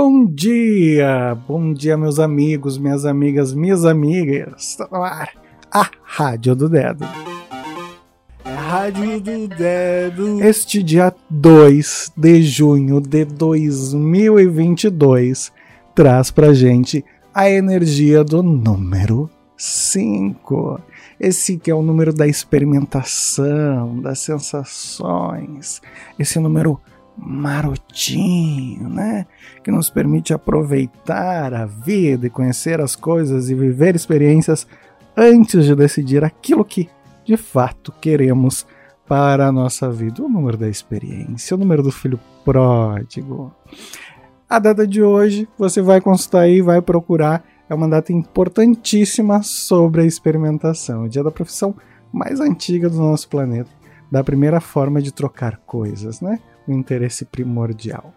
Bom dia, bom dia, meus amigos, minhas amigas, minhas amigas. Está no ar a Rádio do Dedo. A Rádio do Dedo. Este dia 2 de junho de 2022 traz pra gente a energia do número 5. Esse que é o número da experimentação, das sensações. Esse número marotinho, né? Que nos permite aproveitar a vida e conhecer as coisas e viver experiências antes de decidir aquilo que de fato queremos para a nossa vida. O número da experiência, o número do filho pródigo. A data de hoje, você vai consultar aí, vai procurar, é uma data importantíssima sobre a experimentação, o dia da profissão mais antiga do nosso planeta, da primeira forma de trocar coisas, né? O interesse primordial.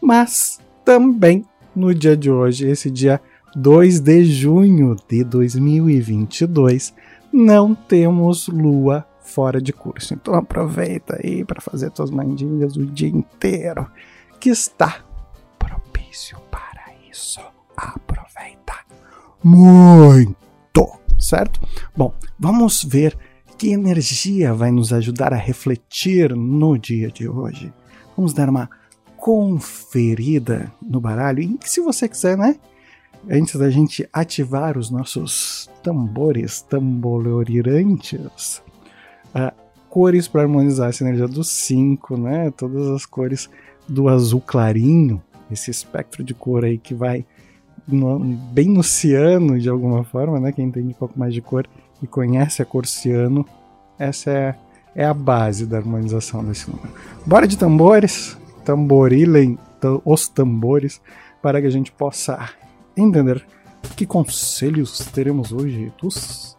Mas também no dia de hoje, esse dia 2 de junho de 2022, não temos lua fora de curso. Então aproveita aí para fazer tuas mandingas o dia inteiro, que está propício para isso. Aproveita muito, certo? Bom, vamos ver que energia vai nos ajudar a refletir no dia de hoje? Vamos dar uma conferida no baralho. E se você quiser, né? Antes da gente ativar os nossos tambores tambolorirantes, uh, cores para harmonizar essa energia do 5, né? Todas as cores do azul clarinho, esse espectro de cor aí que vai no, bem no ciano de alguma forma, né? Quem entende um pouco mais de cor e conhece a cor ciano, essa é, é a base da harmonização desse número. Bora de tambores, tamborilem os tambores, para que a gente possa entender que conselhos teremos hoje dos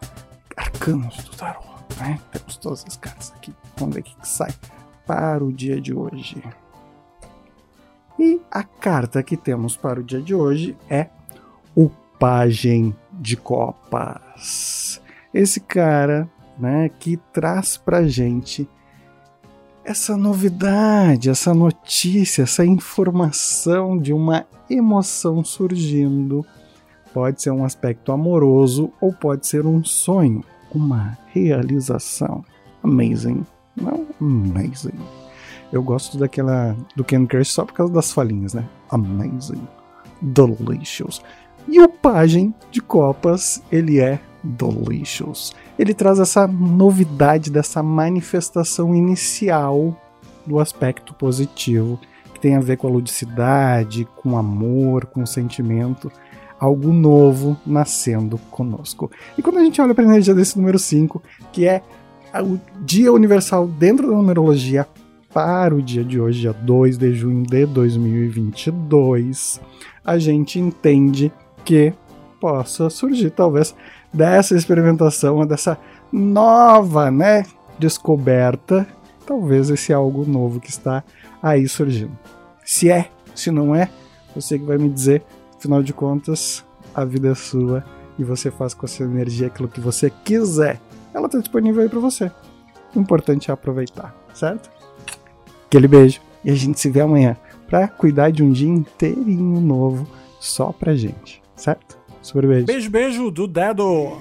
arcanos do tarot. Né? Temos todas as cartas aqui. Vamos ver o que sai para o dia de hoje. E a carta que temos para o dia de hoje é o Pagem de Copas. Esse cara, né, que traz pra gente essa novidade, essa notícia, essa informação de uma emoção surgindo. Pode ser um aspecto amoroso ou pode ser um sonho, uma realização. Amazing. Não, amazing. Eu gosto daquela do Ken Crush só por causa das falinhas, né? Amazing. Delicious. E o Pagem de Copas, ele é delicious. Ele traz essa novidade dessa manifestação inicial do aspecto positivo, que tem a ver com a ludicidade, com amor, com sentimento, algo novo nascendo conosco. E quando a gente olha para a energia desse número 5, que é o dia universal dentro da numerologia para o dia de hoje, dia 2 de junho de 2022, a gente entende que possa surgir talvez dessa experimentação, dessa nova, né, descoberta, talvez esse algo novo que está aí surgindo. Se é, se não é, você que vai me dizer, afinal de contas, a vida é sua e você faz com essa energia aquilo que você quiser. Ela está disponível aí para você. O importante é aproveitar, certo? Aquele beijo e a gente se vê amanhã para cuidar de um dia inteirinho novo só pra gente, certo? Super beijo. Beijo, beijo do dedo.